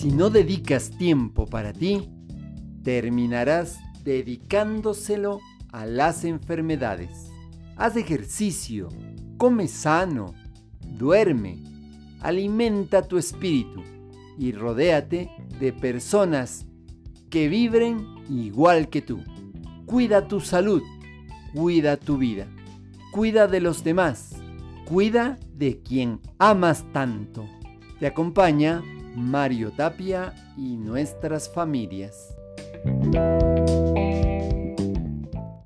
Si no dedicas tiempo para ti, terminarás dedicándoselo a las enfermedades. Haz ejercicio, come sano, duerme, alimenta tu espíritu y rodéate de personas que vibren igual que tú. Cuida tu salud, cuida tu vida, cuida de los demás, cuida de quien amas tanto. Te acompaña Mario Tapia y nuestras familias.